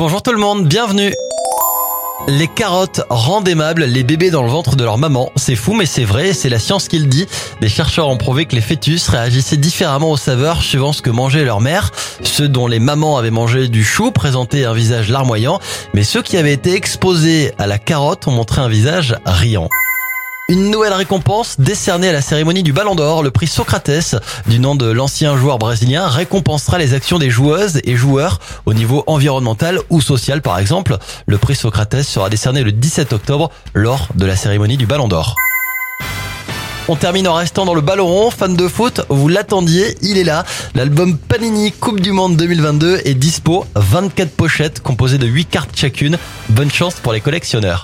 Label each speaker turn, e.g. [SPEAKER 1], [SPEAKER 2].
[SPEAKER 1] Bonjour tout le monde, bienvenue les carottes rendent aimables les bébés dans le ventre de leur maman. C'est fou mais c'est vrai, c'est la science qui le dit. Des chercheurs ont prouvé que les fœtus réagissaient différemment aux saveurs suivant ce que mangeait leur mère. Ceux dont les mamans avaient mangé du chou présentaient un visage larmoyant, mais ceux qui avaient été exposés à la carotte ont montré un visage riant. Une nouvelle récompense décernée à la cérémonie du Ballon d'Or, le prix Socrates, du nom de l'ancien joueur brésilien, récompensera les actions des joueuses et joueurs au niveau environnemental ou social par exemple. Le prix Socrates sera décerné le 17 octobre lors de la cérémonie du Ballon d'Or. On termine en restant dans le ballon rond. Fan de foot, vous l'attendiez, il est là. L'album Panini Coupe du Monde 2022 est dispo. 24 pochettes composées de 8 cartes chacune. Bonne chance pour les collectionneurs.